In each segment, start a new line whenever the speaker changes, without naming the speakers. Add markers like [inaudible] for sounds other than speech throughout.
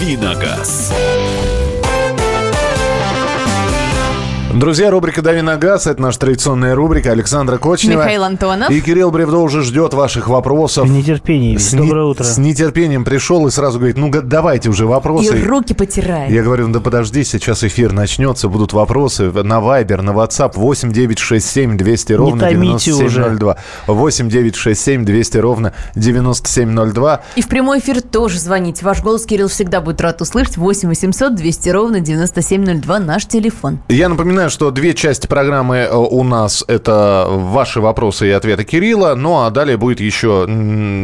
«Давиногаз».
Друзья, рубрика «Дави на газ» — это наша традиционная рубрика. Александра Кочнева.
Михаил Антонов.
И Кирилл Бревдо уже ждет ваших вопросов.
В нетерпении.
С
Доброе
не-
утро.
С нетерпением пришел и сразу говорит, ну давайте уже вопросы.
И руки потирает.
Я говорю, ну да подожди, сейчас эфир начнется, будут вопросы на Viber, на WhatsApp 8 967 200 ровно
томите уже.
9702. 8 967 200 ровно 9702.
И в прямой эфир тоже звоните. Ваш голос Кирилл всегда будет рад услышать. 8 800 200 ровно 9702 наш телефон.
Я напоминаю, что две части программы э, у нас это ваши вопросы и ответы Кирилла, ну а далее будет еще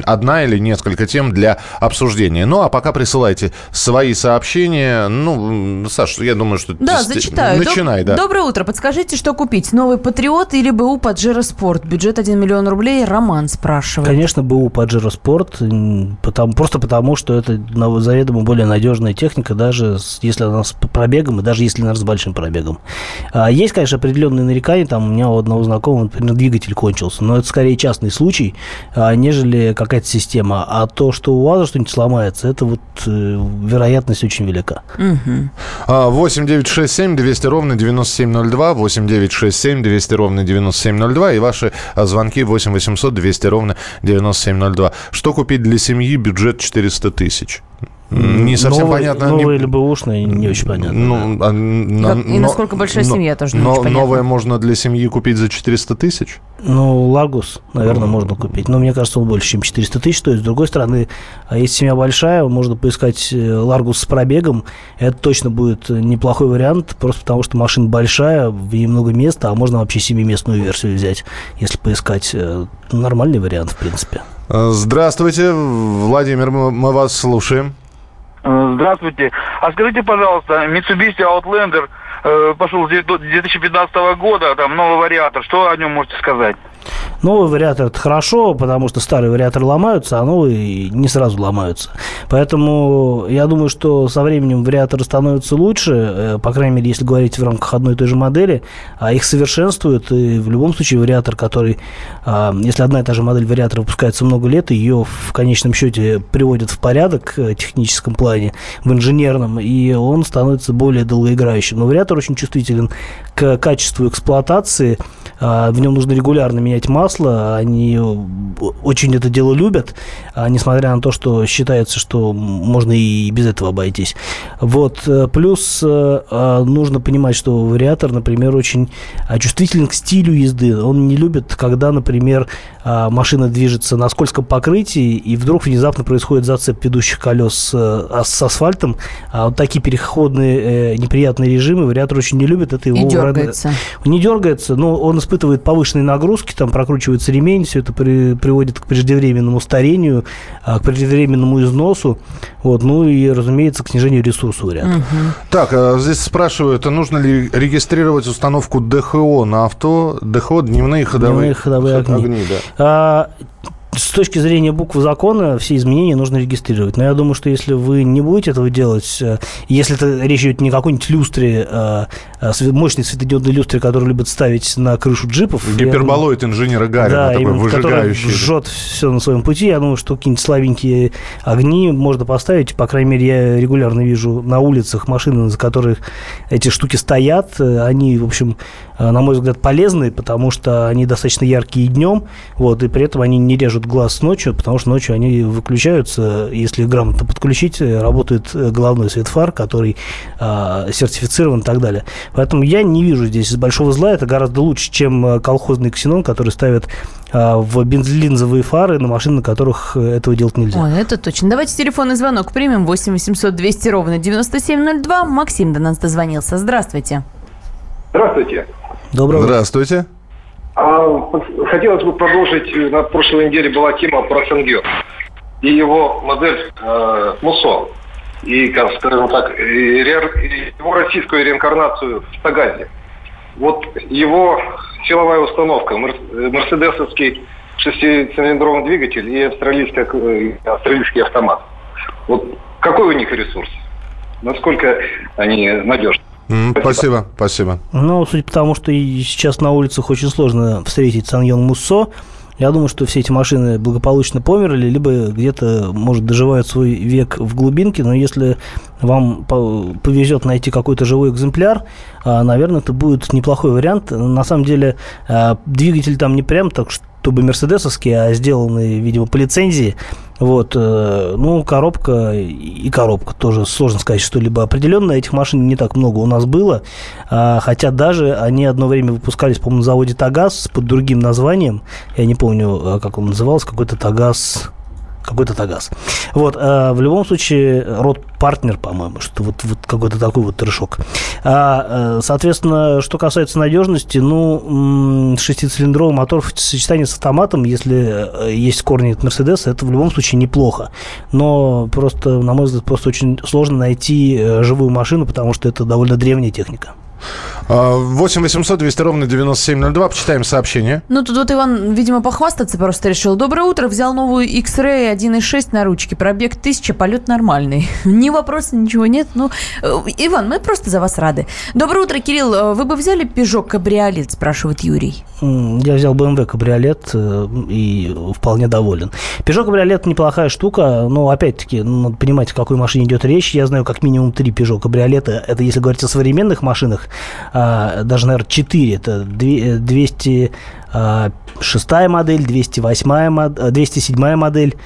одна или несколько тем для обсуждения. Ну а пока присылайте свои сообщения. Ну, Саш, я думаю, что...
Да,
ты-
зачитаю.
Начинай,
Доб-
да.
Доброе утро. Подскажите, что купить? Новый Патриот или БУ Паджеро Спорт? Бюджет 1 миллион рублей. Роман спрашивает.
Конечно, БУ Паджеро Спорт, потому, просто потому, что это заведомо более надежная техника, даже если она с пробегом, и даже если она с большим пробегом. А, есть, конечно, определенные нарекания, там у меня у одного знакомого, например, двигатель кончился, но это скорее частный случай, а, нежели какая-то система. А то, что у УАЗа что-нибудь сломается, это вот э, вероятность очень велика.
Мгм.
А, 8 967 200 ровно 9702, 8 967 200 ровно 9702 и ваши а, звонки 8 800 200 ровно 9702. Что купить для семьи? Бюджет 400 тысяч. Не совсем
Новый-
понятно. не-
Новый или бэушный, не очень понятно.
Ну, а, на-
Как- и
но-
насколько большая
но-
семья, тоже не
но
очень понятно.
Новое можно для семьи купить за 400 тысяч?
Ну, Ларгус, наверное, можно купить. Но мне кажется, он больше, чем 400 тысяч стоит. С другой стороны, а если семья большая, можно поискать э, Ларгус с пробегом. Это точно будет э, неплохой вариант, просто потому что машина большая, в ней много места, а можно вообще семиместную версию взять, если поискать. э, Нормальный вариант, в принципе.
А, Здравствуйте, Владимир, мы мы вас слушаем.
Э, Здравствуйте. А скажите, пожалуйста, Mitsubishi Outlander э, пошел с 2015 года, там новый вариатор. Что о нем можете сказать?
Новый вариатор это хорошо, потому что старые вариаторы ломаются, а новые не сразу ломаются. Поэтому я думаю, что со временем вариаторы становятся лучше, э, по крайней мере, если говорить в рамках одной и той же модели, а их совершенствуют. И в любом случае вариатор, который, а, если одна и та же модель вариатора выпускается много лет, ее в конечном счете приводят в порядок э, в техническом плане, в инженерном, и он становится более долгоиграющим. Но вариатор очень чувствителен к качеству эксплуатации, а, в нем нужно регулярно менять масло, они очень это дело любят, а, несмотря на то, что считается, что можно и без этого обойтись. Вот. э, Плюс э, а, нужно понимать, что вариатор, например, очень чувствителен к стилю езды. Он не любит, когда, например, а, машина движется на скользком покрытии, и вдруг внезапно происходит зацеп ведущих колес э, с асфальтом. Вот такие переходные неприятные режимы вариатор очень не любит. Это его
И дергается.
не дергается, но он испытывает повышенные нагрузки, там прокручивается ремень, все это при- приводит к преждевременному старению, а, к преждевременному износу, вот, ну и, разумеется, к снижению ресурса вариатора.
Так, а здесь спрашивают, а нужно ли регистрировать установку ДХО на авто? ДХО, дневные ходовые,
Дневные ходовые огни.
да.
А, с точки зрения буквы закона все изменения нужно регистрировать. Но я думаю, что если вы не будете этого делать, э, если это речь идет не о какой-нибудь люстре, а, мощной светодиодной люстре, которую любят ставить на крышу джипов. я думаю-
Гиперболоид инженера Гарина, такой
именно, который
выжигающий.
жжет все на своем пути. Я думаю, что какие-нибудь слабенькие огни можно поставить. По крайней мере, я регулярно вижу на улицах машины, за которых эти штуки стоят. Они, в общем, на мой взгляд, полезны, потому что они достаточно яркие днем, вот, и при этом они не режут глаз ночью, потому что ночью они выключаются. Если грамотно подключить, э, работает э, головной свет фар, который а, сертифицирован и так далее. Поэтому я не вижу здесь большого зла. Это гораздо лучше, чем э, колхозный ксенон, который ставят а, в бензолинзовые фары на машины, на которых э, этого делать нельзя.
Ой, это точно. Давайте телефонный звонок примем. 8 800 200 ровно 9702. Максим до нас дозвонился. Здравствуйте.
Здравствуйте.
Доброго.
Здравствуйте.
А, хотелось бы продолжить, э, на прошлой неделе была тема про Сенгер и его модель э, Мусо. И, скажем так, его российскую реинкарнацию в Тагазе. Вот его силовая установка, э, мерседесовский шестицилиндровый двигатель и австралийский, э, австралийский автомат. Вот какой у них ресурс? Насколько они надежны?
Спасибо, спасибо.
Ну, судя по тому, что и сейчас на улицах очень сложно встретить Саньон Муссо, Я думаю, что все эти машины благополучно померли, либо где-то, может, доживают свой век в глубинке, но если вам повезет найти какой-то живой экземпляр, а, наверное, это будет неплохой вариант. На самом деле, а, двигатель там не прям так, чтобы мерседесовский, а сделанный, видимо, по лицензии. Вот, э, ну, коробка и коробка тоже сложно сказать что-либо определенное. Этих машин не так много у нас было, а, хотя даже они одно время выпускались, по-моему, на заводе Тагаз под другим названием. Я не помню, как он назывался, какой-то Тагаз какой-то Тагаз. Вот, а, в любом случае, род партнер, по-моему, что вот, вот какой-то такой вот трешок. А, э, соответственно, что касается надежности, ну, шестицилиндровый мотор в сочетании с автоматом, если э, есть корни от Мерседеса, это в любом случае неплохо. Но просто, на мой взгляд, просто очень сложно найти э, живую машину, потому что это довольно древняя техника.
8 800 200 ровно 9702. Почитаем сообщение.
Ну, тут вот Иван, видимо, похвастаться просто решил. Доброе утро. Взял новую X-Ray 1.6 на ручке. Пробег 1000, полет нормальный. [laughs] Ни вопроса, ничего нет. Ну, э, Иван, мы просто за вас рады. Доброе утро, Кирилл. Э, вы бы взяли Peugeot кабриолет, спрашивает Юрий.
Я взял BMW кабриолет э, и вполне доволен. Peugeot кабриолет неплохая штука, но опять-таки надо понимать, о какой машине идет речь. Я знаю как минимум три Peugeot кабриолета. Это если говорить о современных машинах. А, даже, наверное, 4. Это 206 а, модель, 208, 207 модель,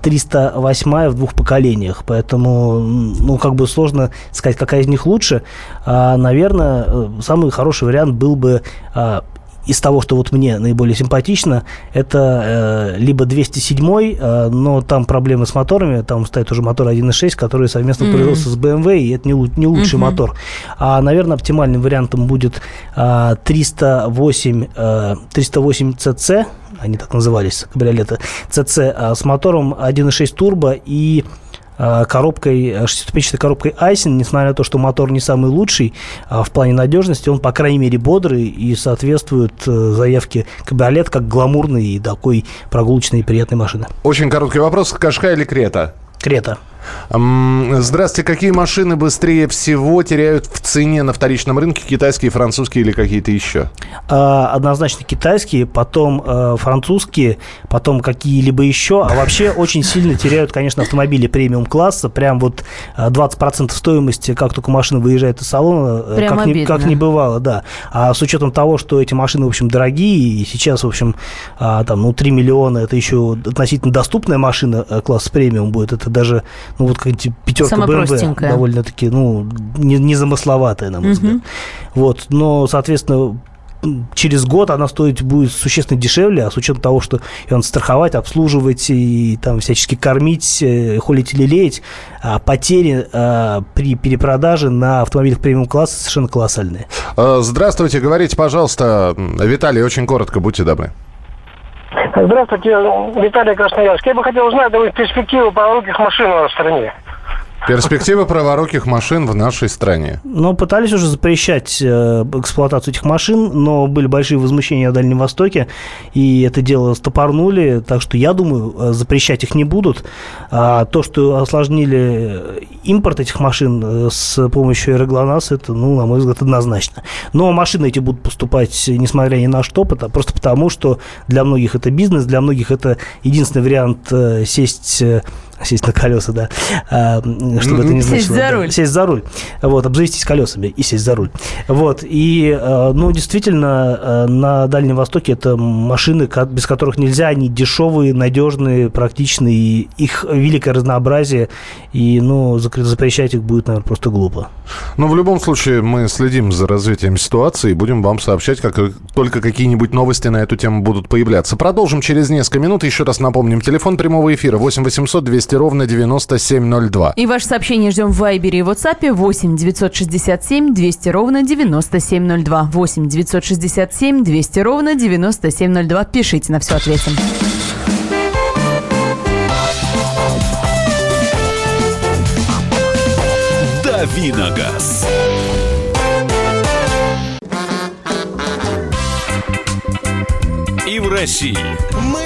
308 а, в двух поколениях. Поэтому, ну, как бы сложно сказать, какая из них лучше. Наверное, э, самый хороший вариант был бы из того, что вот мне наиболее симпатично, это э, либо 207, э, но там проблемы с моторами, там стоит уже мотор 1.6, который совместно mm-hmm. производится с BMW, и это не, не лучший mm-hmm. мотор. А, наверное, оптимальным вариантом будет э, 308, э, 308 CC, они так назывались, кабриолеты, CC, э, с мотором 1.6 турбо и Э, коробкой, э, шестиступенчатой коробкой Айсен, несмотря на то, что мотор не самый лучший а в плане надежности, он, по крайней мере, бодрый и соответствует э, заявке кабриолет как гламурной и такой прогулочной и приятной машины.
Очень короткий вопрос. Кашка или Крета?
Крета.
Здравствуйте. Какие машины быстрее всего теряют в цене на вторичном рынке? Китайские, французские или какие-то еще?
А, однозначно китайские, потом э, французские, потом какие-либо еще. А вообще очень сильно теряют, конечно, автомобили премиум-класса. Прям вот 20% стоимости, как только машина выезжает из салона, э, Прям как, не, как не бывало, да. А с учетом того, что эти машины, в общем, дорогие, и сейчас, в общем, а, там, ну, 3 миллиона, это еще относительно доступная машина э, класса премиум будет. Это даже ну, вот какая-нибудь пятерка BMW довольно-таки, ну, не, незамысловатая, на мой взгляд. Вот, но, соответственно, через год она стоить будет существенно дешевле, а с учетом того, что ее надо страховать, обслуживать и там всячески кормить, э, холить или леять, а потери а, при перепродаже на автомобилях премиум-класса совершенно колоссальные.
Э, здравствуйте, говорите, пожалуйста, Виталий, очень коротко, будьте добры.
Здравствуйте, Виталий Красноярск. Я бы хотел узнать перспективы по руких машин в стране.
Перспективы праворуких машин в нашей стране.
Ну, пытались уже запрещать э, эксплуатацию этих машин, но были большие возмущения на Дальнем Востоке, и это дело стопорнули, так что я думаю, э, запрещать их не будут. А то, что осложнили импорт этих машин э, с помощью Аэроглонасс, это, ну, на мой взгляд, однозначно. Но машины эти будут поступать, несмотря ни на что, просто потому, что для многих это бизнес, для многих это единственный вариант сесть сесть на колеса, да, а, чтобы это не значило.
Сесть за руль.
Сесть за руль. Вот, обзавестись колесами и сесть за руль. Вот, и, а, ну, действительно, а, на Дальнем Востоке это машины, без которых нельзя, они дешевые, надежные, практичные, их великое разнообразие, и, ну, запрещать их будет, наверное, просто глупо.
Но в любом случае мы следим за развитием ситуации и будем вам сообщать, как только какие-нибудь новости на эту тему будут появляться. Продолжим через несколько минут. Еще раз напомним, телефон прямого эфира 8 800 200 200 ровно 9702.
И ваше сообщение ждем в Вайбере и WhatsApp 8 967 200 ровно 9702. 8 967 200 ровно 9702. Пишите, на все ответим.
Давиногаз. И в России.
Мысли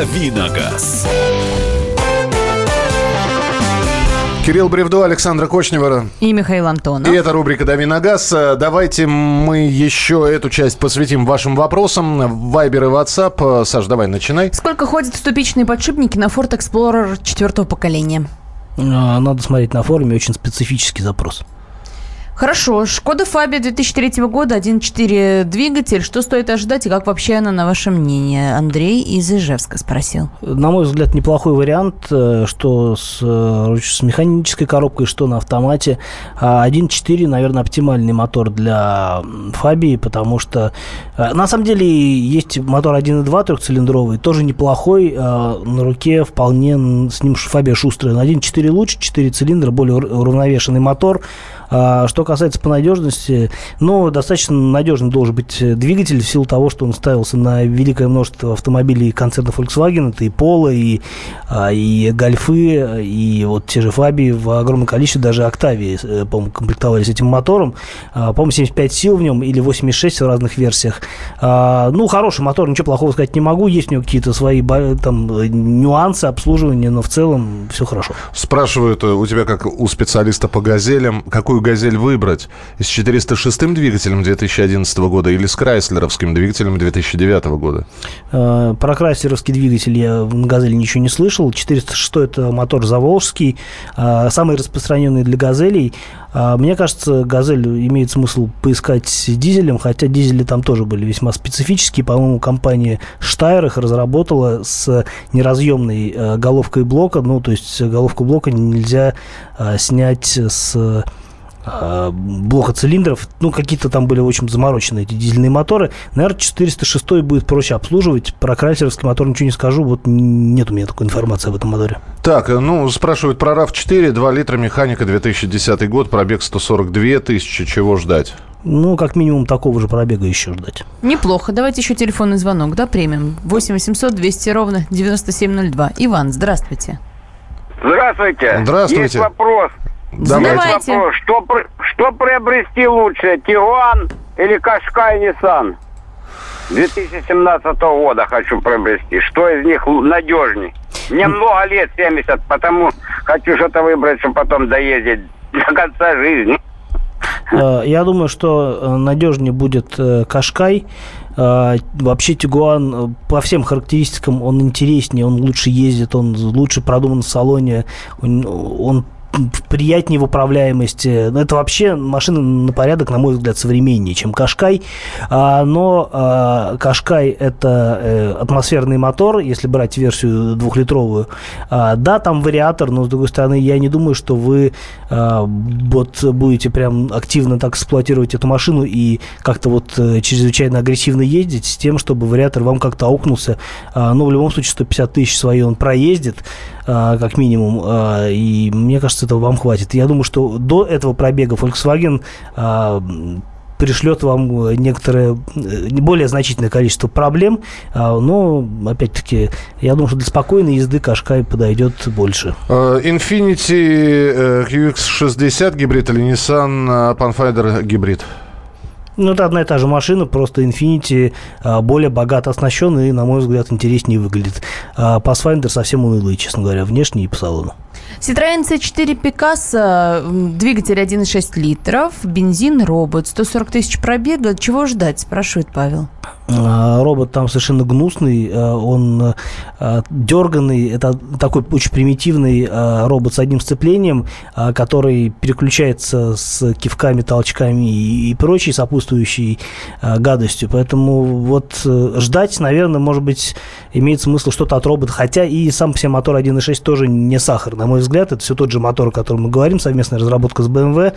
Давиногаз.
Кирилл Бревдо, Александра Кочнева.
И Михаил Антонов.
И это рубрика «Дави на газ». Давайте мы еще эту часть посвятим вашим вопросам. Вайбер и WhatsApp. Саш, давай, начинай.
Сколько ходят ступичные подшипники на Ford Explorer четвертого поколения?
А, Надо смотреть на форуме, очень специфический запрос.
Хорошо. Шкода Фабия 2003 года, 1.4 двигатель. Что стоит ожидать и как вообще она, на ваше мнение? Андрей из Ижевска спросил.
На мой взгляд, неплохой вариант, э, что с, э, с механической коробкой, что на автомате. А 1.4, наверное, оптимальный мотор для Фабии, потому что э, на самом деле есть мотор 1.2 трехцилиндровый, тоже неплохой, на руке вполне с ним Фабия шустрая. На 1.4 лучше, 4 цилиндра, более уравновешенный мотор. А, что касается по надежности, ну, достаточно надежный должен быть двигатель в силу того, что он ставился на великое множество автомобилей концерна Volkswagen. Это и Polo, и, а, и Гольфы, и вот те же Фаби в огромном количестве, даже Октавии, э, по-моему, комплектовались этим мотором. А, по-моему, 75 сил в нем или 86 в разных версиях. Ну, хороший мотор, ничего плохого сказать не могу. Есть у него какие-то свои там нюансы обслуживания, но в целом все хорошо.
Спрашивают э, у тебя, как у специалиста по газелям, какую «Газель» выбрать? С 406-м двигателем 2011 года или с крайслеровским двигателем 2009 года?
Э, про крайслеровский двигатель я на «Газели» ничего не слышал. 406 это мотор заволжский, э, самый распространенный для «Газелей». А, мне кажется, «Газель» имеет смысл поискать дизелем, хотя дизели там тоже были весьма специфические. По-моему, компания Штайр их разработала с неразъемной э, головкой блока. Ну, то есть головку блока нельзя снять с Э, блока цилиндров, ну, какие-то там были очень замороченные эти дизельные моторы. Наверное, 406 будет проще обслуживать. Про крайслеровский мотор ничего не скажу, вот нет у меня такой информации об этом моторе.
Так, ну, спрашивают про RAV4, 2 литра механика, 2010 год, пробег 142 тысячи, чего ждать?
Ну, как минимум, такого же пробега еще ждать.
Неплохо. Давайте еще телефонный звонок, да, примем. 8 800 200 ровно 9702. Иван, здравствуйте.
Здравствуйте.
Здравствуйте.
Есть вопрос.
Задавайте.
Вопрос, что, что приобрести лучше, Тигуан или Кашкай Nissan? 2017 года хочу приобрести. Что из них надежней? Мне много лет, 70, потому хочу что-то выбрать, чтобы потом доездить [laughs] до конца жизни.
Э, я думаю, что э, надежнее будет э, Кашкай. Вообще Тигуан по всем характеристикам он интереснее, он лучше ездит, он лучше продуман в салоне, он, он приятнее в управляемости. Это вообще машина на порядок, на мой взгляд, современнее, чем Кашкай. А, но а, Кашкай – это э, атмосферный мотор, если брать версию двухлитровую. А, да, там вариатор, но, с другой стороны, я не думаю, что вы вот будете прям активно так эксплуатировать эту машину и как-то вот э, чрезвычайно агрессивно ездить с тем, чтобы вариатор вам как-то аукнулся. Но в любом случае 150 тысяч свои он проездит. А, как минимум. А, и мне кажется, этого вам хватит. Я думаю, что до этого пробега Volkswagen а, пришлет вам некоторое э, более значительное количество проблем, но, опять-таки, я думаю, что для спокойной езды Кашкай подойдет больше.
Infiniti QX60 гибрид или Nissan Pathfinder гибрид?
Ну, это одна и та же машина, просто Infiniti а, более богато оснащен и, на мой взгляд, интереснее выглядит. А Pathfinder совсем унылый, честно говоря, внешне и по салону.
Citroёn C4 Picasso, двигатель 1,6 литров, бензин, робот, 140 тысяч пробега. Чего ждать, спрашивает Павел.
А, робот там совершенно гнусный, а, он а, дерганный, это такой очень примитивный робот с одним сцеплением, который переключается с кивками, толчками и прочей сопутствующей гадостью. Поэтому вот э, ждать, наверное, может быть, имеет смысл что-то от робота, хотя и сам по себе мотор 1.6 тоже не сахар, на мой взгляд, это все тот же мотор, о котором мы говорим, совместная разработка с BMW.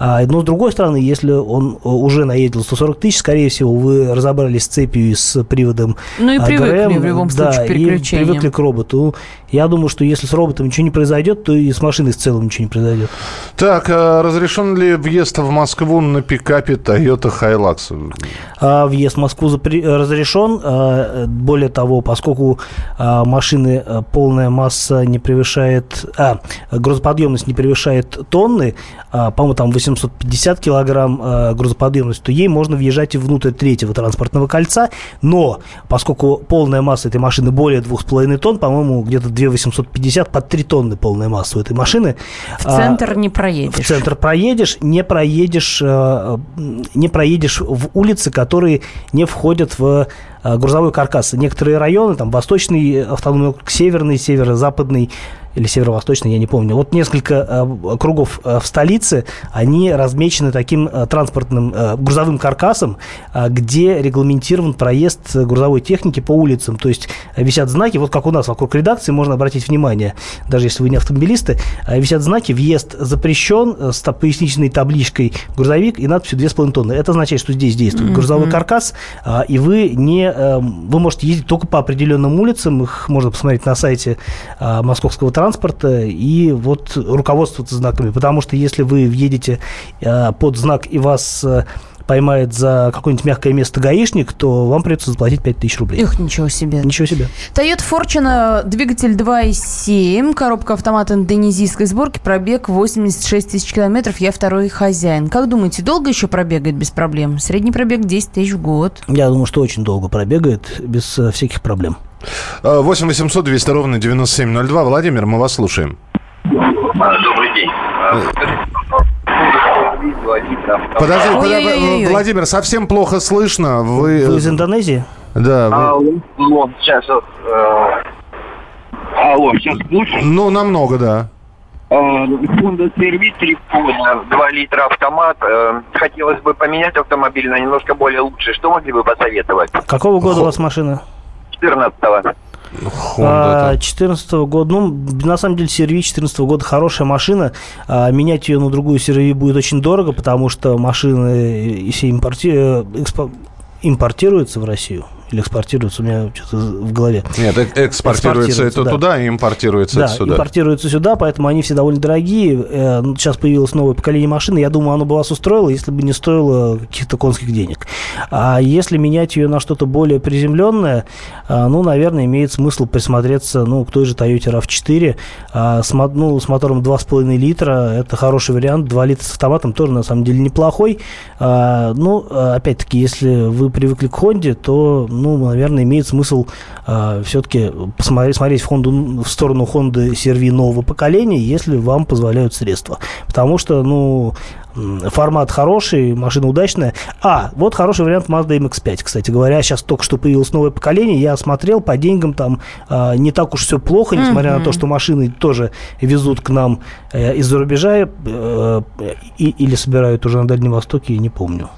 Но, с другой стороны, если он уже наедет 140 тысяч, скорее всего, вы разобрали с цепью и с приводом
Ну и
а,
привыкли
ГРМ,
в любом
да,
случае к
и
переключениям.
привыкли к роботу. Я думаю, что если с роботом ничего не произойдет, то и с машиной в целом ничего не произойдет.
Так, а разрешен ли въезд в Москву на пикапе Toyota Hilux?
А въезд в Москву запре- разрешен. А, Более того, поскольку а, машины полная масса не превышает, а, грузоподъемность не превышает тонны, а, по-моему, там 850 килограмм а, грузоподъемность, то ей можно въезжать и внутрь третьего транспортного кольца. Но поскольку полная масса этой машины более 2,5 тонн, по-моему, где-то 2,850 под 3 тонны полная масса у этой машины.
В
а,
центр не проедешь.
в центр проедешь, не проедешь, э, не проедешь в улицы, которые не входят в э, грузовой каркас. Некоторые районы, там Восточный автономный округ, Северный, Северо-Западный или Северо-Восточный, я не помню. Вот несколько э, кругов э, в столице, они размечены таким э, транспортным грузовым каркасом, где регламентирован проезд грузовой техники по улицам. То есть висят знаки, вот как у нас вокруг редакции, можно обратить внимание, даже если вы не автомобилисты, висят знаки «Въезд запрещен» с поясничной табличкой «Грузовик» и надписью «2,5 тонны». Это означает, что здесь действует грузовой каркас, и вы не... Вы можете ездить только по определенным улицам, их можно посмотреть на сайте московского транспорта, и вот руководствоваться знаками. Потому что если вы въедете э, под знак и вас э, поймает за какое-нибудь мягкое место гаишник, то вам придется заплатить 5000 рублей.
Эх, ничего себе.
Ничего себе.
Toyota Fortuna, двигатель 2.7, коробка автомата индонезийской сборки, пробег 86 тысяч километров, я второй хозяин. Как думаете, долго еще пробегает без проблем? Средний пробег 10 тысяч в год.
Я думаю, что очень долго пробегает, без э, всяких проблем.
8 800 200 ровно 9702. Владимир, мы вас слушаем.
Добрый день.
Подожди, подо-
Ой-ой-ой-ой.
Владимир, совсем плохо слышно. Вы...
Вы из Индонезии?
Да, вы-
Алло, сейчас э, Алло, сейчас лучше?
ну, намного, да.
Э, Honda 3 2 литра автомат. Э, Хотелось бы поменять автомобиль на немножко более лучший. Что могли бы посоветовать?
Какого года у вас машина?
14-го.
Honda,
14 года. Ну, на самом деле, CRV 14 года хорошая машина. А, менять ее на другую CRV будет очень дорого, потому что машины все импорти... э, экспо- импортируются в Россию. Или экспортируются, у меня что-то в голове.
Нет, э- экспортируется это
да.
туда, и импортируется
Да,
это сюда.
импортируются сюда, поэтому они все довольно дорогие. Э, ну, Сейчас появилось новое поколение машин, я думаю, оно бы вас устроило, если бы не стоило каких-то конских денег. А если менять ее на что-то более приземленное, а, ну, наверное, имеет смысл присмотреться ну, к той же Toyota RAV4 а, с, ну, с мотором 2,5 литра. Это хороший вариант. 2 литра с автоматом тоже, на самом деле, неплохой. Ну, опять-таки, если вы привыкли к Honda, то, ну, наверное, имеет смысл все-таки посмотреть смотреть в, Honda, в сторону Honda CR-V нового поколения, если вам позволяют средства. Потому что, ну, формат хороший, машина удачная. А, вот хороший вариант Mazda MX-5, кстати говоря. Сейчас только что появилось новое поколение. Я смотрел, по деньгам там а, не так уж все плохо, несмотря на то, что машины тоже везут к нам э, из-за рубежа э, и- или собирают уже на Дальнем Востоке, я не помню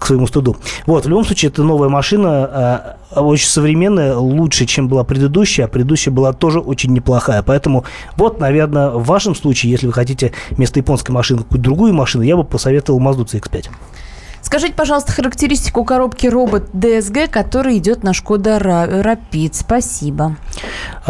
к своему стыду. Вот, в любом случае, это новая машина, э, очень современная, лучше, чем была предыдущая, а предыдущая была тоже очень неплохая. Поэтому вот, наверное, в вашем случае, если вы хотите вместо японской машины какую-то другую машину, я бы посоветовал Mazda CX-5.
Скажите, пожалуйста, характеристику коробки робот DSG, который идет на Шкода Rapid. Спасибо.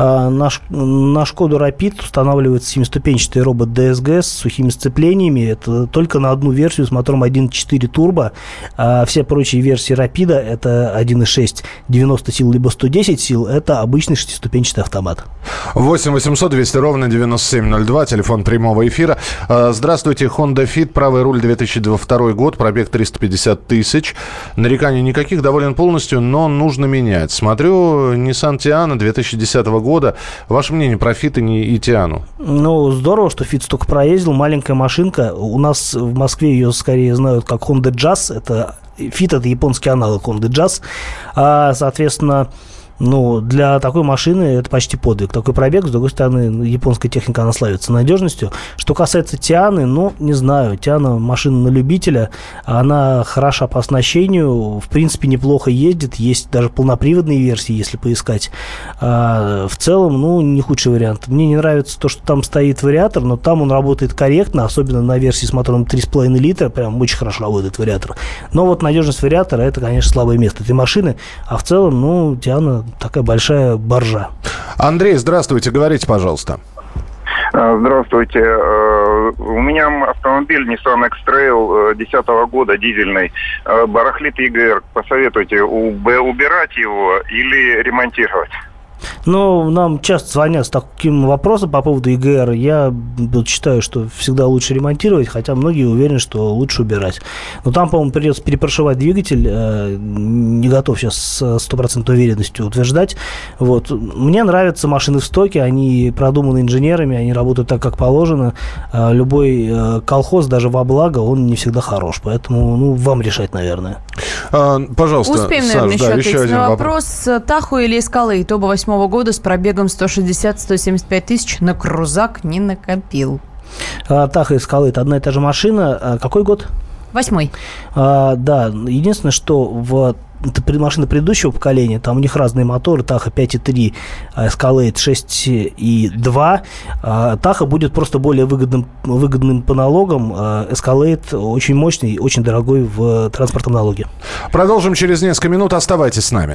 А, На, Ш- на Шкоду Rapid устанавливается семиступенчатый робот DSG с сухими сцеплениями. Это только на одну версию с мотором 1.4 турбо. А все прочие версии Rapid это 1.6 90 сил либо 110 сил. Это обычный шестиступенчатый автомат.
8 800 200 ровно 9702, телефон прямого эфира. А, Здравствуйте, Honda Fit, правый руль 2002 год, пробег 350 тысяч. Нареканий никаких, доволен полностью, но нужно менять. Смотрю, Nissan Tiana 2010 года. Ваше мнение про Fit и Tiana?
Ну, здорово, что Фит столько проездил. Маленькая машинка. У нас в Москве ее скорее знают как Honda Jazz. Это Фит это японский аналог Honda Jazz. А, соответственно, Ну, для такой машины это почти подвиг. Такой пробег, с другой стороны, японская техника, она славится надежностью. Что касается Тианы, ну, не знаю. Тиана машина на любителя. Она хороша по оснащению. В принципе, неплохо ездит. Есть даже полноприводные версии, если поискать. А, в целом, ну, не худший вариант. Мне не нравится то, что там стоит вариатор, но там он работает корректно, особенно на версии с мотором 3,5 литра. Прям очень хорошо работает вариатор. Но вот надежность вариатора, это, конечно, слабое место этой машины. А в целом, ну, Тиана такая большая боржа.
Андрей, здравствуйте, говорите, пожалуйста.
А, Здравствуйте. Э, У меня автомобиль Nissan X-Trail 2010 года, дизельный. Э, Барахлит ЕГР. Посоветуйте, уб- убирать его или ремонтировать?
Но нам часто звонят с таким вопросом по поводу ИГР. Я вот считаю, что всегда лучше ремонтировать, хотя многие уверены, что лучше убирать. Но там, по-моему, придется перепрошивать двигатель. Э, Не готов сейчас с стопроцентной уверенностью утверждать. Вот. Мне нравятся машины в стоке, они продуманы инженерами, они работают так, как положено. Э, Любой э, колхоз, даже во благо, он не всегда хорош. Поэтому, ну, вам решать, наверное.
А, Пожалуйста,
Успеем,
Саш,
наверное,
да,
еще
еще
ответить
один
на
вопрос.
вопрос. Таху или Эскалейт? Оба восьмого года с пробегом 160-175 тысяч. На крузак не накопил.
А, Таха и Скалы – это одна и та же машина. А Какой год?
Восьмой.
А, да, единственное, что в машины предыдущего поколения, там у них разные моторы, Таха 5.3, а Escalade 6.2. А, Таха будет просто более выгодным, выгодным по налогам, а Escalade очень мощный и очень дорогой в транспортном налоге.
Продолжим через несколько минут. Оставайтесь с нами.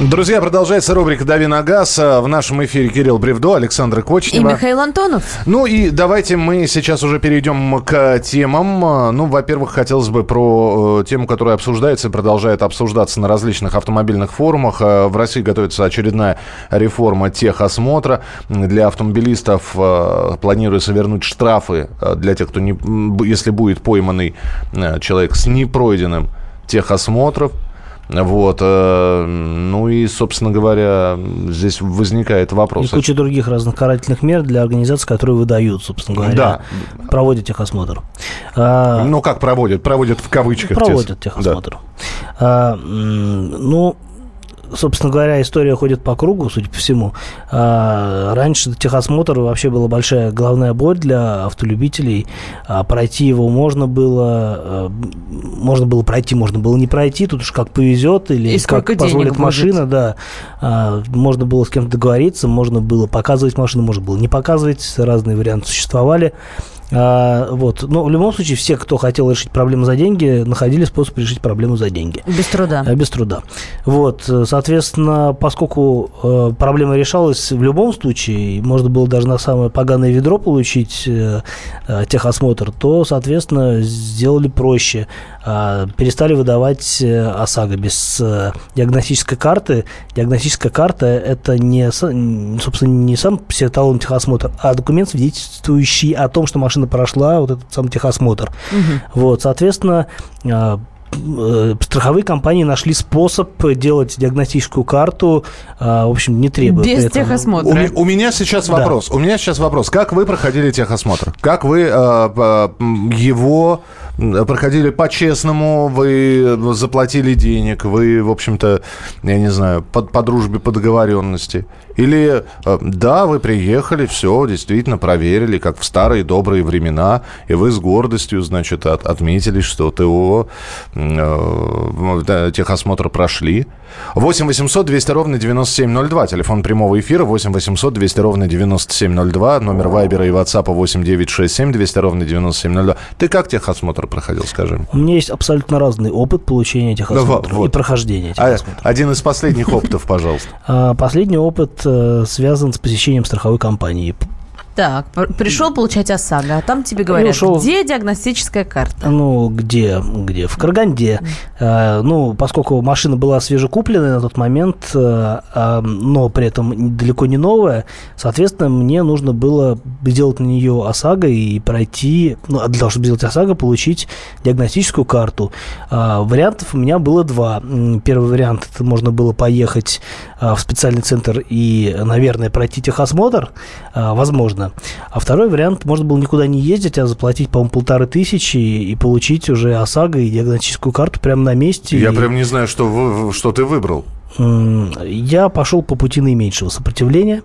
Друзья, продолжается рубрика «Дави на газ». А, В нашем эфире Кирилл Бревдо, Александр
И
Кочнева.
Михаил Антонов.
Ну и давайте мы сейчас уже перейдем к темам. А, Ну, во-первых, хотелось бы про э, тему, которая обсуждается и продолжает обсуждаться на различных автомобильных форумах. А, В России готовится очередная реформа техосмотра. Для автомобилистов планируется вернуть штрафы для тех, кто, не, если будет пойманный человек с непройденным техосмотров. Вот, э, ну и, собственно говоря, здесь возникает
И
вопрос.
куча других разных карательных мер для организаций, которые выдают, собственно говоря,
Да.
проводят техосмотр. А,
Ну, как проводят? Проводят в кавычках.
Проводят
те-
техосмотр. А, м, ну, собственно говоря, история ходит по кругу, судя по всему. А, раньше техосмотр вообще была большая головная боль для автолюбителей. А, пройти его можно было, а, можно было пройти, можно было не пройти. Тут уж как повезет или
И
как позволит
будет.
машина, да. А, можно было с кем-то договориться, можно было показывать машину, можно было не показывать. Разные варианты существовали. А, вот. Но в любом случае все, кто хотел решить проблему за деньги, находили способ решить проблему за деньги.
Без труда.
Э, Без труда. Вот, соответственно, поскольку э, проблема решалась в любом случае, можно было даже на самое поганое ведро получить э, э, техосмотр, то, соответственно, сделали проще. А, перестали выдавать э, ОСАГО без э, диагностической карты. Диагностическая карта – это не, собственно, не сам талон техосмотр, а документ, свидетельствующий о том, что машина прошла вот этот сам техосмотр. Вот, соответственно, а, э, страховые компании нашли способ делать диагностическую карту, а, в общем, не требуя.
Без
этом-
техосмотра.
У, у меня сейчас
Да.
вопрос. У меня сейчас вопрос. Как вы проходили техосмотр? Как вы э, его проходили по-честному? Вы заплатили денег? Вы, в общем-то, я не знаю, по, по дружбе, по договоренности? Или, э, да, вы приехали, все, действительно проверили, как в старые добрые времена, и вы с гордостью, значит, от- отметили, что ТО, э, техосмотр прошли. 8 800 200 ровно 9702, телефон прямого эфира 8 800 200 ровно 9702, номер Вайбера и Ватсапа 8 967 200 ровно 9702. Ты как техосмотр проходил, скажи мне?
У меня есть абсолютно разный опыт получения техосмотра
Да, вот.
и прохождения
А,
техосмотра.
один из последних опытов, пожалуйста.
А, Последний опыт э, связан с посещением страховой компании.
Так, пр- пришел получать ОСАГО, а там тебе говорят,
ушел.
где диагностическая карта?
Ну, где? Где? В Караганде. Э, ну, поскольку машина была свежекупленная на тот момент, э, а, но при этом далеко не новая, соответственно, мне нужно было сделать на нее ОСАГО и пройти, ну, а для того, чтобы сделать ОСАГО, получить диагностическую карту. А, Вариантов у меня было два. Первый вариант, это можно было поехать а, в специальный центр и, наверное, пройти техосмотр, а, возможно. А второй вариант, можно было никуда не ездить, а заплатить, по-моему, полторы тысячи и получить уже ОСАГО и диагностическую карту прямо на месте.
Я
И,
прям не знаю, что, вы- что ты выбрал.
Я пошел по пути наименьшего сопротивления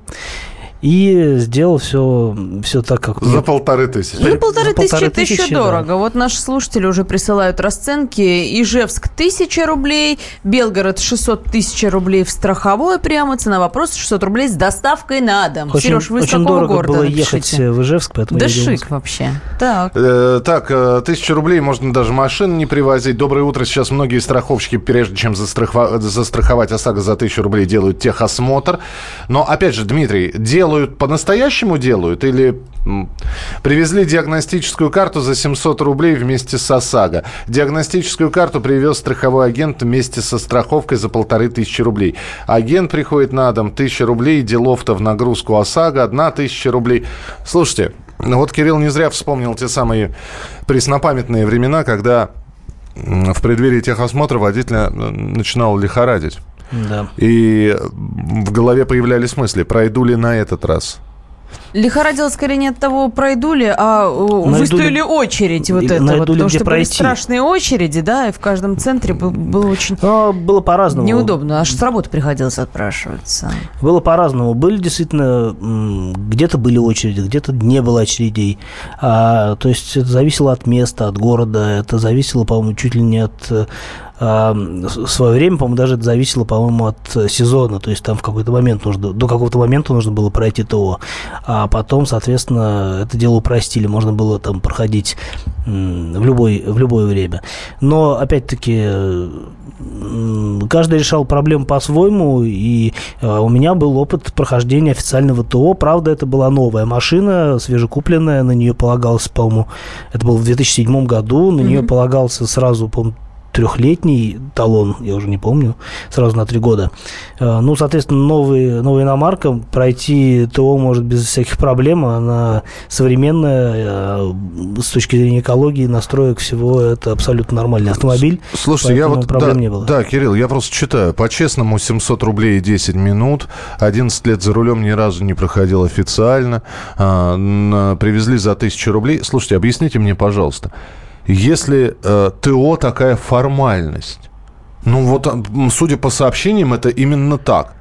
и сделал все, все так, как...
За полторы тысячи.
Ну, полторы
За полторы
тысячи, это еще
тысячи, да.
дорого. Вот наши слушатели уже присылают расценки. Ижевск 1000 рублей, Белгород 600 тысяч рублей в страховое прямо. Цена вопроса 600 рублей с доставкой на дом.
Очень,
Сереж, вы из
очень
какого
дорого
города
было
напишите?
ехать в Ижевск, поэтому
Да шик вообще. Так.
Э, Так, э, тысячу рублей можно даже машин не привозить. Доброе утро. Сейчас многие страховщики, прежде чем застрахова- застраховать ОСАГО за тысячу рублей, делают техосмотр. Но, опять же, Дмитрий, делают по-настоящему делают или привезли диагностическую карту за 700 рублей вместе с ОСАГО? Диагностическую карту привез страховой агент вместе со страховкой за полторы тысячи рублей. Агент приходит на дом, тысяча рублей, делов-то в нагрузку ОСАГО, одна тысяча рублей. Слушайте, ну вот Кирилл не зря вспомнил те самые преснопамятные времена, когда в преддверии техосмотра водителя э, начинал лихорадить.
Да.
И в голове появлялись мысли, пройду ли на этот раз.
Лихорадило скорее не от того, пройду ли, а э,
Найду
выстояли
ли-
очередь вот
или
это
найду
вот.
ли
Потому что были
пройти.
страшные очереди, да, и в каждом центре был- было очень
Но было по-разному.
неудобно. Аж с работы приходилось отпрашиваться.
Было по-разному. Были действительно, где-то были очереди, где-то не было очередей. А, то есть это зависело от места, от города. Это зависело, по-моему, чуть ли не от... в свое время, по-моему, даже это зависело, по-моему, от э, сезона. То есть там в какой-то момент нужно, до какого-то момента нужно было пройти ТО. А потом, соответственно, это дело упростили. Можно было там проходить в, любой, в любое время. Но, опять-таки, каждый решал проблему по-своему, и э, у меня был опыт прохождения официального ТО. Правда, это была новая машина, свежекупленная, на нее полагался, по-моему, это было в 2007 году, на нее
Мгм.
полагался сразу, по-моему, трехлетний талон, я уже не помню, сразу на три года. Э, Ну, соответственно, новый, новая иномарка, пройти ТО может без всяких проблем, она современная, э, с точки зрения экологии, настроек всего, это абсолютно нормальный автомобиль.
Слушайте, я вот...
проблем
да,
не было.
Да, Кирилл, я просто читаю. По-честному, 700 рублей и 10 минут. 11 лет за рулем ни разу не проходил официально. А, привезли за 1000 рублей. Слушайте, объясните мне, пожалуйста, если э, ТО такая формальность, ну вот, судя по сообщениям, это именно так.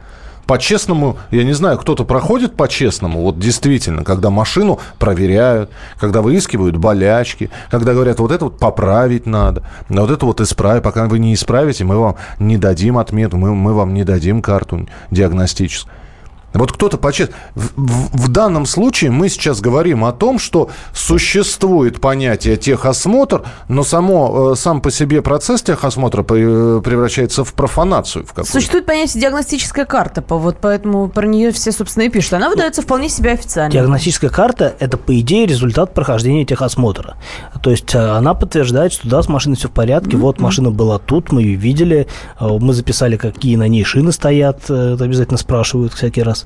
По-честному, я не знаю, кто-то проходит по-честному, вот действительно, когда машину проверяют, когда выискивают болячки, когда говорят, вот это вот поправить надо, а вот это вот исправить, пока вы не исправите, мы вам не дадим отметку, мы, мы вам не дадим карту диагностическую. Вот кто-то почет... В, в- в данном случае мы сейчас говорим о том, что существует понятие техосмотр, но само, э, сам по себе процесс техосмотра э, превращается в профанацию. В.
Существует понятие диагностическая карта, по- вот поэтому про нее все, собственно, и пишут. Она выдается вполне себе официально.
Диагностическая карта – это, по идее, результат прохождения техосмотра. То есть э, она подтверждает, что да, с машиной все в порядке, вот машина была тут, мы ее видели, мы записали, какие на ней шины стоят, это обязательно спрашивают всякий раз.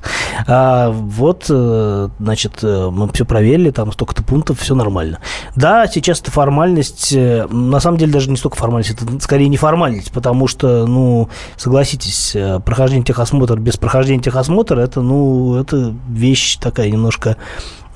А вот, э, значит, э, мы все проверили, там столько-то пунктов, все нормально. Да, сейчас это формальность, э, на самом деле даже не столько формальность, это скорее не формальность, потому что, ну, согласитесь, прохождение техосмотра без прохождения техосмотра, это, ну, это вещь такая немножко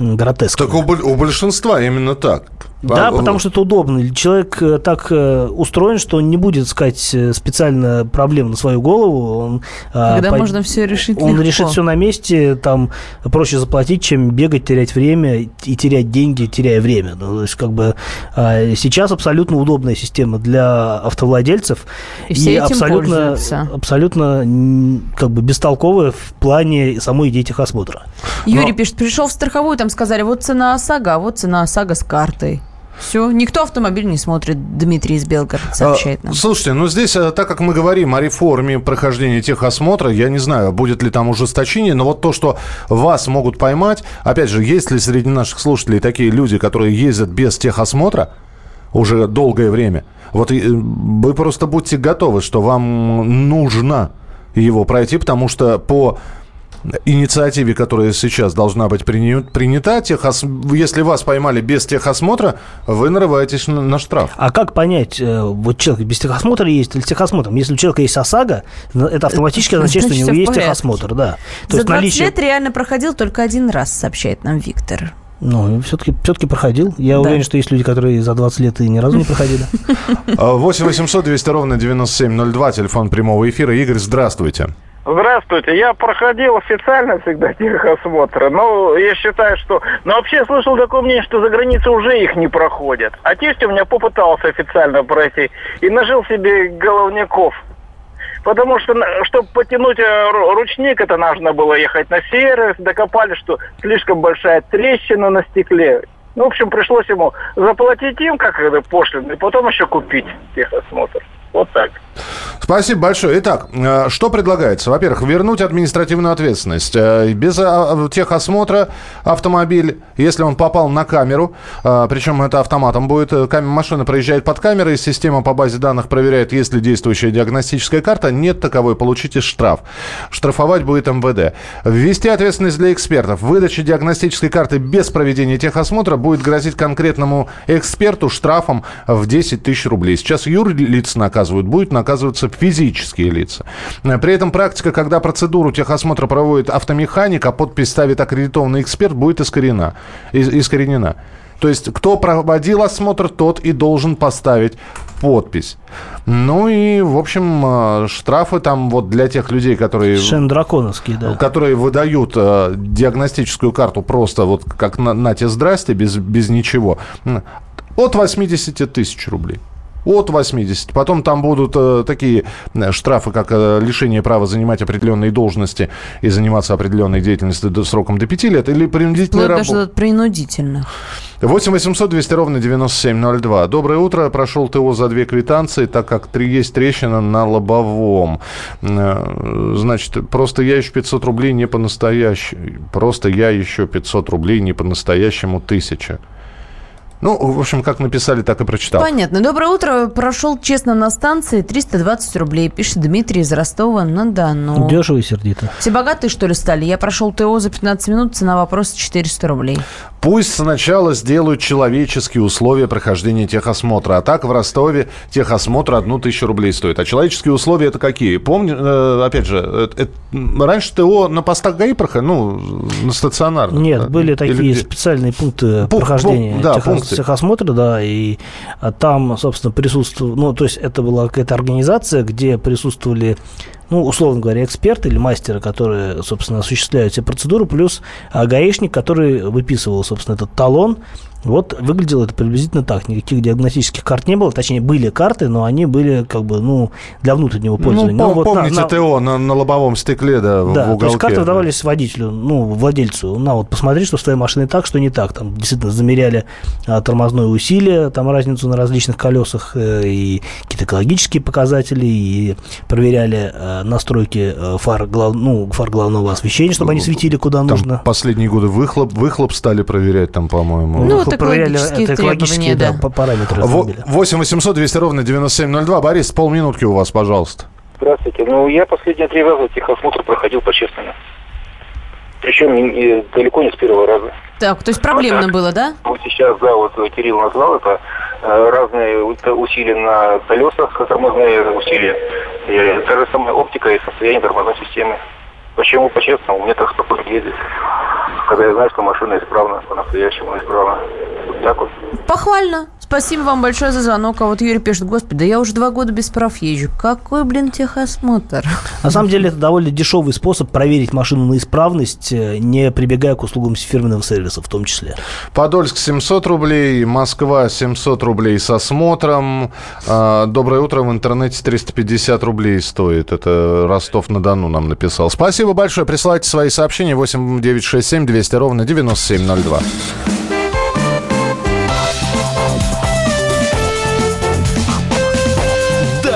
м, гротескная.
Так у, у большинства именно так.
Да,
А,
потому что это удобно. Человек э, так э, устроен, что он не будет искать э, специально проблем на свою голову. Он, а,
Когда
пой-
можно все решить
Он
легко.
решит все на месте, там проще заплатить, чем бегать, терять время и терять деньги, теряя время. Ну, то есть, как бы а, сейчас абсолютно удобная система для автовладельцев
И все этим
абсолютно,
пользуются.
абсолютно как бы бестолковая в плане самой идеи техосмотра.
Юрий пишет, пришел в страховую, там сказали, вот цена ОСАГО, а вот цена ОСАГО с картой. Все, никто автомобиль не смотрит, Дмитрий из Белгорода сообщает нам.
А, Слушайте, ну здесь, э, так как мы говорим о реформе прохождения техосмотра, я не знаю, будет ли там ужесточение, но вот то, что вас могут поймать, опять же, есть ли среди наших слушателей такие люди, которые ездят без техосмотра уже долгое время, вот э, вы просто будьте готовы, что вам нужно его пройти, потому что по инициативе, которая сейчас должна быть принята, техос... если вас поймали без техосмотра, вы нарываетесь на, на штраф.
А как понять, э, вот человек без техосмотра есть или с техосмотром? Если у человека есть ОСАГО, это автоматически означает, что у него есть техосмотр, да. То
За
есть
20
наличие...
лет реально проходил только один раз, сообщает нам Виктор.
Ну, все-таки все проходил. Я
Да.
уверен, что есть люди, которые за 20 лет и ни разу не проходили.
8 800 200 ровно 9702, телефон прямого эфира. Игорь, здравствуйте.
Здравствуйте. Я проходил официально всегда техосмотры, но я считаю, что... Но вообще слышал такое мнение, что за границей уже их не проходят. А тесть у меня попытался официально пройти и нажил себе головняков. Потому что, чтобы потянуть э, ру- ручник, это нужно было ехать на сервис, докопали, что слишком большая трещина на стекле. Ну, в общем, пришлось ему заплатить им, как и потом еще купить техосмотр. Вот так.
Спасибо большое. Итак, э, что предлагается? Во-первых, вернуть административную ответственность. Э, Без а, техосмотра автомобиль, если он попал на камеру, э, причем это автоматом будет, машина проезжает под камерой, система по базе данных проверяет, есть ли действующая диагностическая карта, нет таковой, получите штраф. Штрафовать будет МВД. Ввести ответственность для экспертов. Выдача диагностической карты без проведения техосмотра будет грозить конкретному эксперту штрафом в 10 тысяч рублей. Сейчас юрлиц наказывают, будет наказываться физические лица. Э, При этом практика, когда процедуру техосмотра проводит автомеханик, а подпись ставит аккредитованный эксперт, будет искорена. искоренена. То есть, кто проводил осмотр, тот и должен поставить подпись. Ну и, в общем, э, штрафы там вот для тех людей, которые...
Совершенно драконовские, да.
Которые выдают э, диагностическую карту просто вот как на, на те здрасте, без, без ничего. От 80 тысяч рублей. От 80. Потом там будут э, такие э, штрафы, как э, лишение права занимать определенные должности и заниматься определенной деятельностью до, сроком до 5 лет или принудительная
Вплоть даже
работа.
до принудительно.
8 800 200 ровно 9702. Доброе утро. Прошел ТО за две квитанции, так как три, есть трещина на лобовом. Э, Значит, просто я еще 500 рублей не по-настоящему. Просто я еще 500 рублей не по-настоящему тысяча. Ну, в общем, как написали, так и прочитал.
Понятно. Доброе утро. Прошел честно на станции 320 рублей, пишет Дмитрий из Ростова на Дону.
Дешево и сердито.
Все богатые, что ли, стали? Я прошел ТО за 15 минут, цена вопроса 400 рублей.
Пусть сначала сделают человеческие условия прохождения техосмотра. А так в Ростове техосмотр одну тысячу рублей стоит. А человеческие условия это какие? Помню, э, опять же, э, э, раньше ТО на постах ГАИ проходили, ну, на стационарных.
Нет,
да?
были такие специальные пункты
Пункт,
прохождения
пункт, да,
техос-
пункты.
Техосмотра, да, и а, там, собственно, присутствовал, ну, то есть это была какая-то организация, где присутствовали, ну, условно говоря, эксперты или мастеры, которые, собственно, осуществляют все процедуры, плюс а, гаишник, который выписывал, собственно, этот талон, вот выглядело это приблизительно так. Никаких диагностических карт не было. Точнее, были карты, но они были как бы, ну, для внутреннего пользования.
Ну,
Но вот на-
помните
на-
ТО на, на лобовом стекле, да, в
да,
уголке.
то есть карты выдавались водителю, ну, владельцу. На, вот посмотри, что с твоей машиной так, что не так. Там действительно замеряли а, тормозное усилие, там разницу на различных колесах э, и какие-то экологические показатели, и проверяли э, настройки э, фар, глав, ну, фар главного освещения, чтобы они светили куда
Там
нужно.
последние годы выхлоп, выхлоп стали проверять там, по-моему.
Ну, вот
проверяли
экологические
это экологические да,
да.
па- параметры
Во-
автомобиля.
8 800 200 ровно 9702. Борис, полминутки у вас, пожалуйста.
Здравствуйте. Ну, я последние три раза техосмотр проходил по-честному. Причем далеко не с первого раза.
Так, то есть проблемно было, да?
Вот сейчас, да, вот Кирилл назвал это, э, разные усилия на колесах, тормозные усилия. И та же самая оптика и состояние тормозной системы. Почему по-честному? У меня так спокойно ездит. Когда я знаю, что машина исправна, по-настоящему исправна. Вот так вот.
Похвально. Спасибо вам большое за звонок. А вот Юрий пишет, господи, да я уже два года без прав езжу. Какой, блин, техосмотр?
На самом деле это довольно дешевый способ проверить машину на исправность, э, не прибегая к услугам фирменного сервиса в том числе.
Подольск 700 рублей, Москва 700 рублей с осмотром. А, Доброе утро, в интернете 350 рублей стоит. Это Ростов-на-Дону нам написал. Спасибо большое. Присылайте свои сообщения 8967 200 ровно 9702.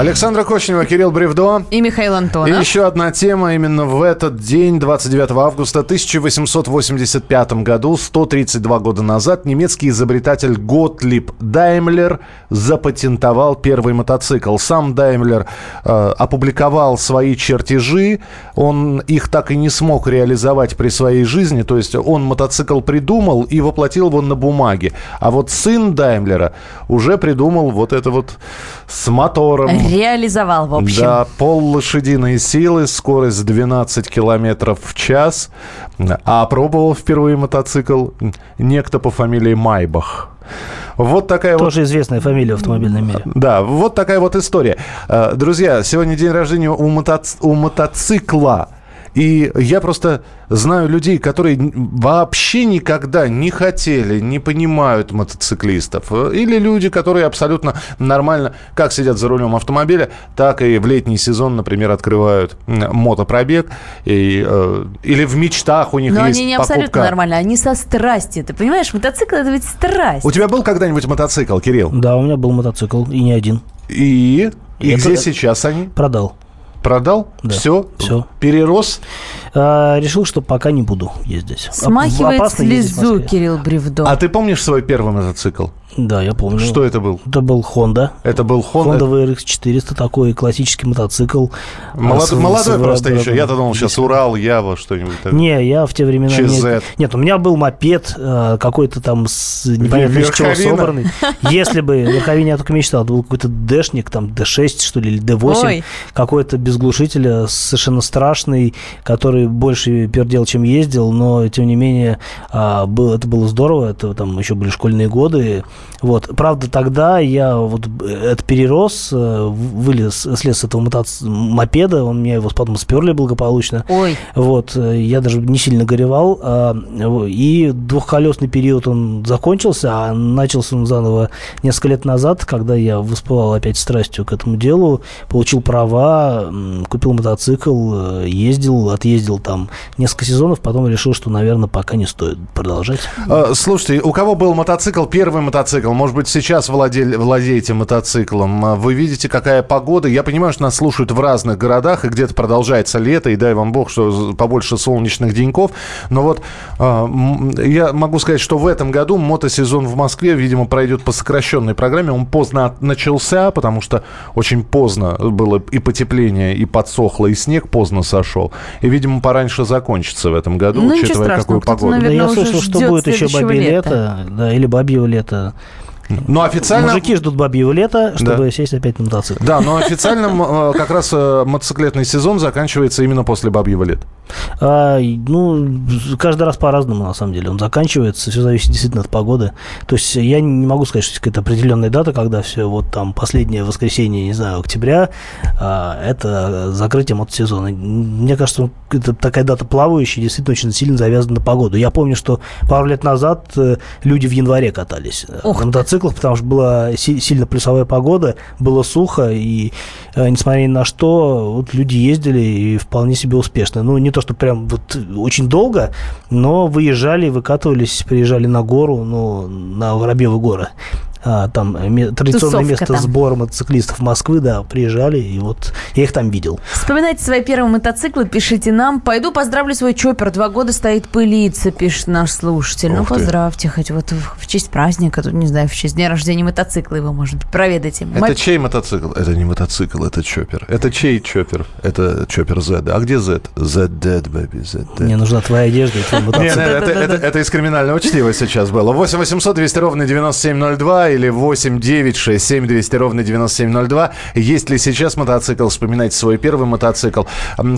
Александра Кочнева, Кирилл Бревдо.
И Михаил
И
Антонов.
еще одна тема именно в этот день, 29 августа 1885 году, 132 года назад, немецкий изобретатель Готлиб Даймлер запатентовал первый мотоцикл. Сам Даймлер э, опубликовал свои чертежи, он их так и не смог реализовать при своей жизни, то есть он мотоцикл придумал и воплотил его на бумаге. А вот сын Даймлера уже придумал вот это вот с мотором.
Реализовал, в общем.
Да, пол лошадиной силы, скорость 12 километров в час. А пробовал впервые мотоцикл некто по фамилии Майбах. Вот такая вот...
Тоже известная фамилия в автомобильном мире.
Да, вот такая вот история. Э, Друзья, сегодня день рождения у, мотоц- у мотоцикла. И я просто знаю людей, которые вообще никогда не хотели, не понимают мотоциклистов. Или люди, которые абсолютно нормально как сидят за рулем автомобиля, так и в летний сезон, например, открывают мотопробег. И, э, или в мечтах у них
Но
есть
они не
покупка.
абсолютно нормально, они со страстью. Ты понимаешь, мотоцикл это ведь страсть.
У тебя был когда-нибудь мотоцикл, Кирилл?
Да, у меня был мотоцикл, и не один.
И? И
Это-
где сейчас они?
Продал.
Продал?
Да.
Все?
Все.
Перерос?
А, решил, что пока не буду ездить. Оп-
Смахивает
опасно
слезу. Кирилл Бревдо.
А ты помнишь свой первый мотоцикл?
Да, я помню.
Что это был?
Это был Honda.
Это был Honda?
Honda VRX 400, такой классический мотоцикл.
Молод-
с-
молодой
с-
просто
с-
еще. Я-то думал, сейчас Урал, Ява, что-нибудь.
Не, я в те времена...
ЧЗ.
Нет, нет, у меня был мопед э, какой-то там с непонятно из чего собранный. Если бы Верховине я только мечтал, это был какой-то Дэшник, там D6, что ли, или D8,
Ой.
какой-то без глушителя, совершенно страшный, который больше пердел, чем ездил, но, тем не менее, а, это было здорово, это там еще были школьные годы. Вот. Правда, тогда я вот это перерос, э, вылез, слез с этого мотоц- мопеда, он меня его потом сперли благополучно.
Ой.
Вот, э, я даже не сильно горевал. а, И двухколесный период он закончился, а начался он заново несколько лет назад, когда я воспылал опять страстью к этому делу, получил права, купил мотоцикл, э, ездил, отъездил там несколько сезонов, потом решил, что, наверное, пока не стоит продолжать.
А, Слушайте, у кого был мотоцикл, первый мотоцикл, может быть, сейчас владель- владеете мотоциклом, а вы видите, какая погода. Я понимаю, что нас слушают в разных городах, и где-то продолжается лето, и дай вам бог, что побольше солнечных деньков. Но вот м, я могу сказать, что в этом году мотосезон в Москве, видимо, пройдет по сокращенной программе. Он поздно начался, потому что очень поздно было и потепление, и подсохло, и снег поздно сошел. И, видимо, пораньше закончится в этом году,
Ну,
учитывая,
страшного,
какую погоду.
наверное,
да я слышал, что будет еще бабье лето, да, или бабьего лета.
Но официально...
Мужики ждут бабьего лета, чтобы
Да.
сесть опять на мотоцикл.
Да, но официально [laughs] э, как раз э, мотоциклетный сезон заканчивается именно после бабьего лета.
А, ну, каждый раз по-разному, на самом деле. Он заканчивается, все зависит действительно от погоды. То есть я не могу сказать, что есть какая-то определенная дата, когда все, вот там последнее воскресенье, не знаю, октября, а, это закрытие мотосезона. Мне кажется, это такая дата плавающая, действительно очень сильно завязана на погоду. Я помню, что пару лет назад э, люди в январе катались э,
Ух
на мотоциклах, потому что была си- сильно плюсовая погода, было сухо, и э, несмотря ни на что, вот люди ездили и вполне себе успешно. Ну, не то, что прям вот очень долго, но выезжали, выкатывались, приезжали на гору, ну, на Воробьевы горы. А, там традиционное
Тусовка
место
там.
сбора мотоциклистов Москвы, да, приезжали, и вот я их там видел.
Вспоминайте свои первые мотоциклы, пишите нам. Пойду поздравлю свой чоппер. Два года стоит пылиться, пишет наш слушатель. ну,
Ух ты.
поздравьте, хоть вот в, в честь праздника, тут, не знаю, в честь дня рождения мотоцикла его, может быть, проведайте.
Это
Мо-
чей мотоцикл? Это не мотоцикл, это чоппер. Это чей чоппер? Это чоппер Z. А где Z? Z dead, baby, Z dead.
Мне нужна твоя одежда и твой
Не,
мотоцикл.
не, это, это- это из криминального чтива сейчас было. 8 800 200 ровно 9702. 9702 или 8 9 6 7 200 ровно 9702. Есть ли сейчас мотоцикл? Вспоминайте свой первый мотоцикл.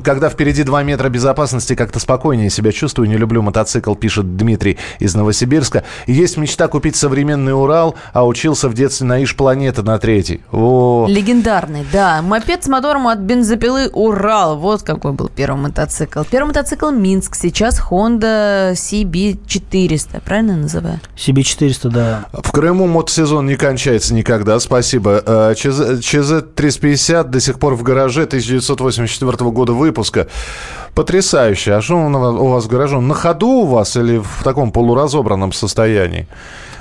Когда впереди 2 метра безопасности, как-то спокойнее себя чувствую. Не люблю мотоцикл, пишет Дмитрий из Новосибирска. Есть мечта купить современный Урал, а учился в детстве на Иш-планета на третий. О,
Легендарный, да. Мопед с мотором от бензопилы «Урал». Вот какой был первый мотоцикл. Первый мотоцикл «Минск». Сейчас Honda CB400. Правильно называю?
CB400, да.
В Крыму мотосезон не кончается никогда, спасибо. Э, ЧЗ, ЧЗ-350 до сих пор в гараже 1984 года выпуска. Потрясающе. А что у вас- в гараже? На ходу у вас или в таком полуразобранном состоянии?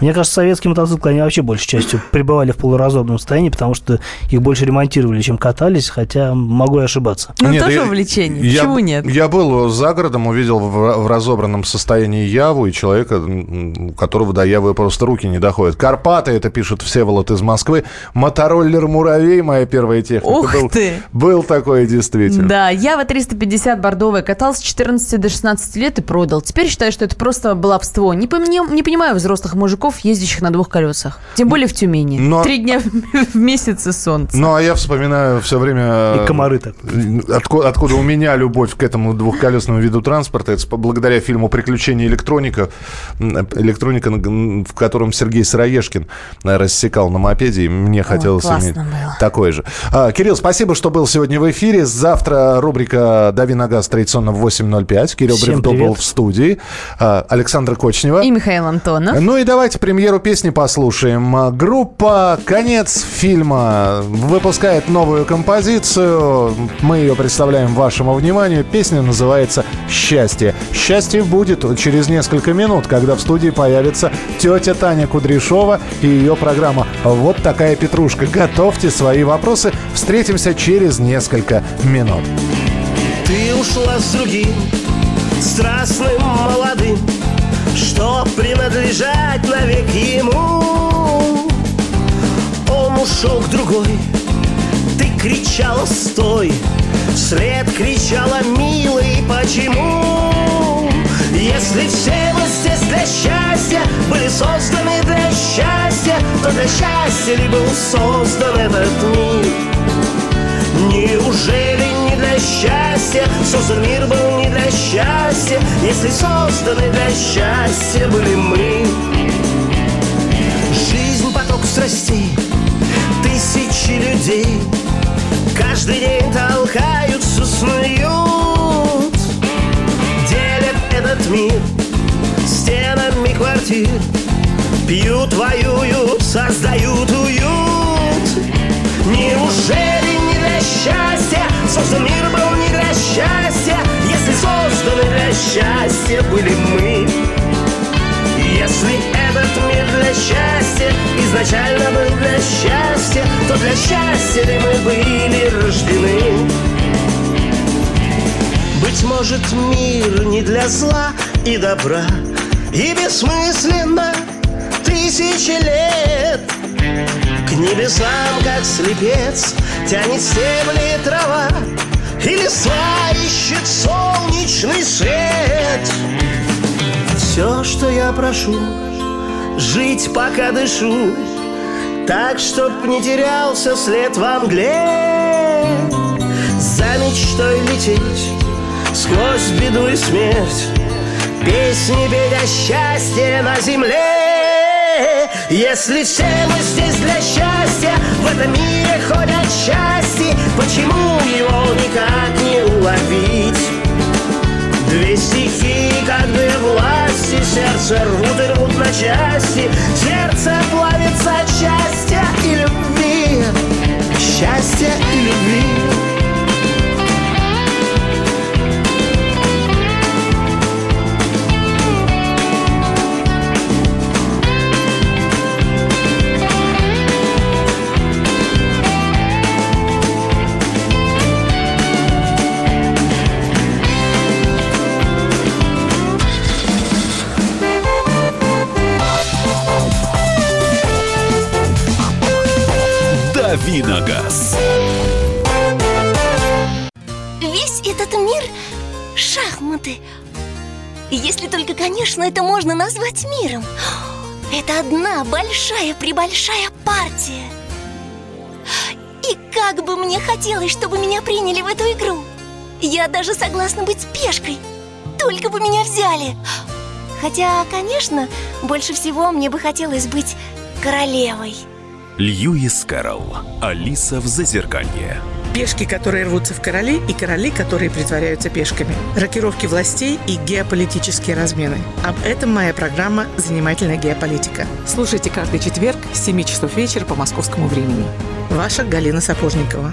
Мне кажется, советские мотоциклы, они вообще большей частью пребывали в полуразобном состоянии, потому что их больше ремонтировали, чем катались, хотя могу и ошибаться.
Ну,
Нет,
тоже
я-
увлечение.
Я,
Почему нет?
Я был за городом, увидел в, в разобранном состоянии Яву и человека, у которого до Явы просто руки не доходят. Карпаты, это пишет Всеволод из Москвы. Мотороллер «Муравей» моя первая техника.
Ух
был,
ты!
Был такой действительно.
Да, Ява 350 бордовая. Катал с 14 до 16 лет и продал. Теперь считаю, что это просто баловство. Не, пони- не понимаю взрослых мужиков, ездящих на двух колесах. Тем более в Тюмени.
Но-
Три дня в месяц и солнце.
Ну, а я вспоминаю все время...
И комары так.
Откуда, откуда у меня любовь к этому двухколесному виду транспорта. Это благодаря фильму «Приключения электроника», электроника, в котором Сергей Сыроежкин э, рассекал на мопеде, и мне хотелось
классно
иметь
было.
такой же. А, Кирилл, спасибо, что был сегодня в эфире. Завтра рубрика «Дави на газ» традиционно в 8.05. Кирилл
Всем
Бревдо был в студии. А, Александра Кочнева.
И Михаил Антонов.
Ну и давайте премьеру песни послушаем. Группа «Конец фильма» выпускает новую композицию. Мы ее представляем вашему вниманию. Песня называется «Счастье». Счастье будет через несколько минут, когда в студии появится тетя Таня Кудряшова и ее программа «Вот такая петрушка». Готовьте свои вопросы. Встретимся через несколько минут.
Ты ушла с другим, страстным молодым, Что принадлежать навек ему. Он ушел к другой, ты кричала «стой!» Вслед кричала «милый, почему?» Если все мы здесь для счастья Были созданы для счастья То для счастья ли был создан этот мир? Неужели счастья Создан мир был не для счастья. Если созданы для счастья были мы. Жизнь поток страстей Тысячи людей. Каждый день толкаются, снуют Делят этот мир Стенами квартир. Пьют, воюют, создают созданы для счастья были мы. Если этот мир для счастья Изначально был для счастья То для счастья ли мы были рождены? Быть может мир не для зла и добра И бессмысленно тысячи лет. К небесам, как слепец, тянет стебли трава И листва ищет солнечный свет. Все, что я прошу, жить пока дышу Так, чтоб не терялся след во мгле. За мечтой лететь сквозь беду и смерть Песни петь о счастье на земле. Если все мы здесь для счастья В этом мире ходят счастье Почему его никак не уловить? Две стихии, как две власти Сердце рвут и рвут на части. Сердце
Давиногаз.
Весь этот мир — шахматы. Если только, конечно, это можно назвать миром. Это одна большая-пребольшая партия. И как бы мне хотелось, чтобы меня приняли в эту игру. Я даже согласна быть пешкой. Только бы меня взяли. Хотя, конечно, больше всего мне бы хотелось быть королевой.
Льюис Кэрролл. Алиса в Зазеркалье.
Пешки, которые рвутся в короли, и короли, которые притворяются пешками. Рокировки властей и геополитические размены. Об этом моя программа «Занимательная геополитика».
Слушайте каждый четверг с 7 часов вечера по московскому времени.
Ваша Галина Сапожникова.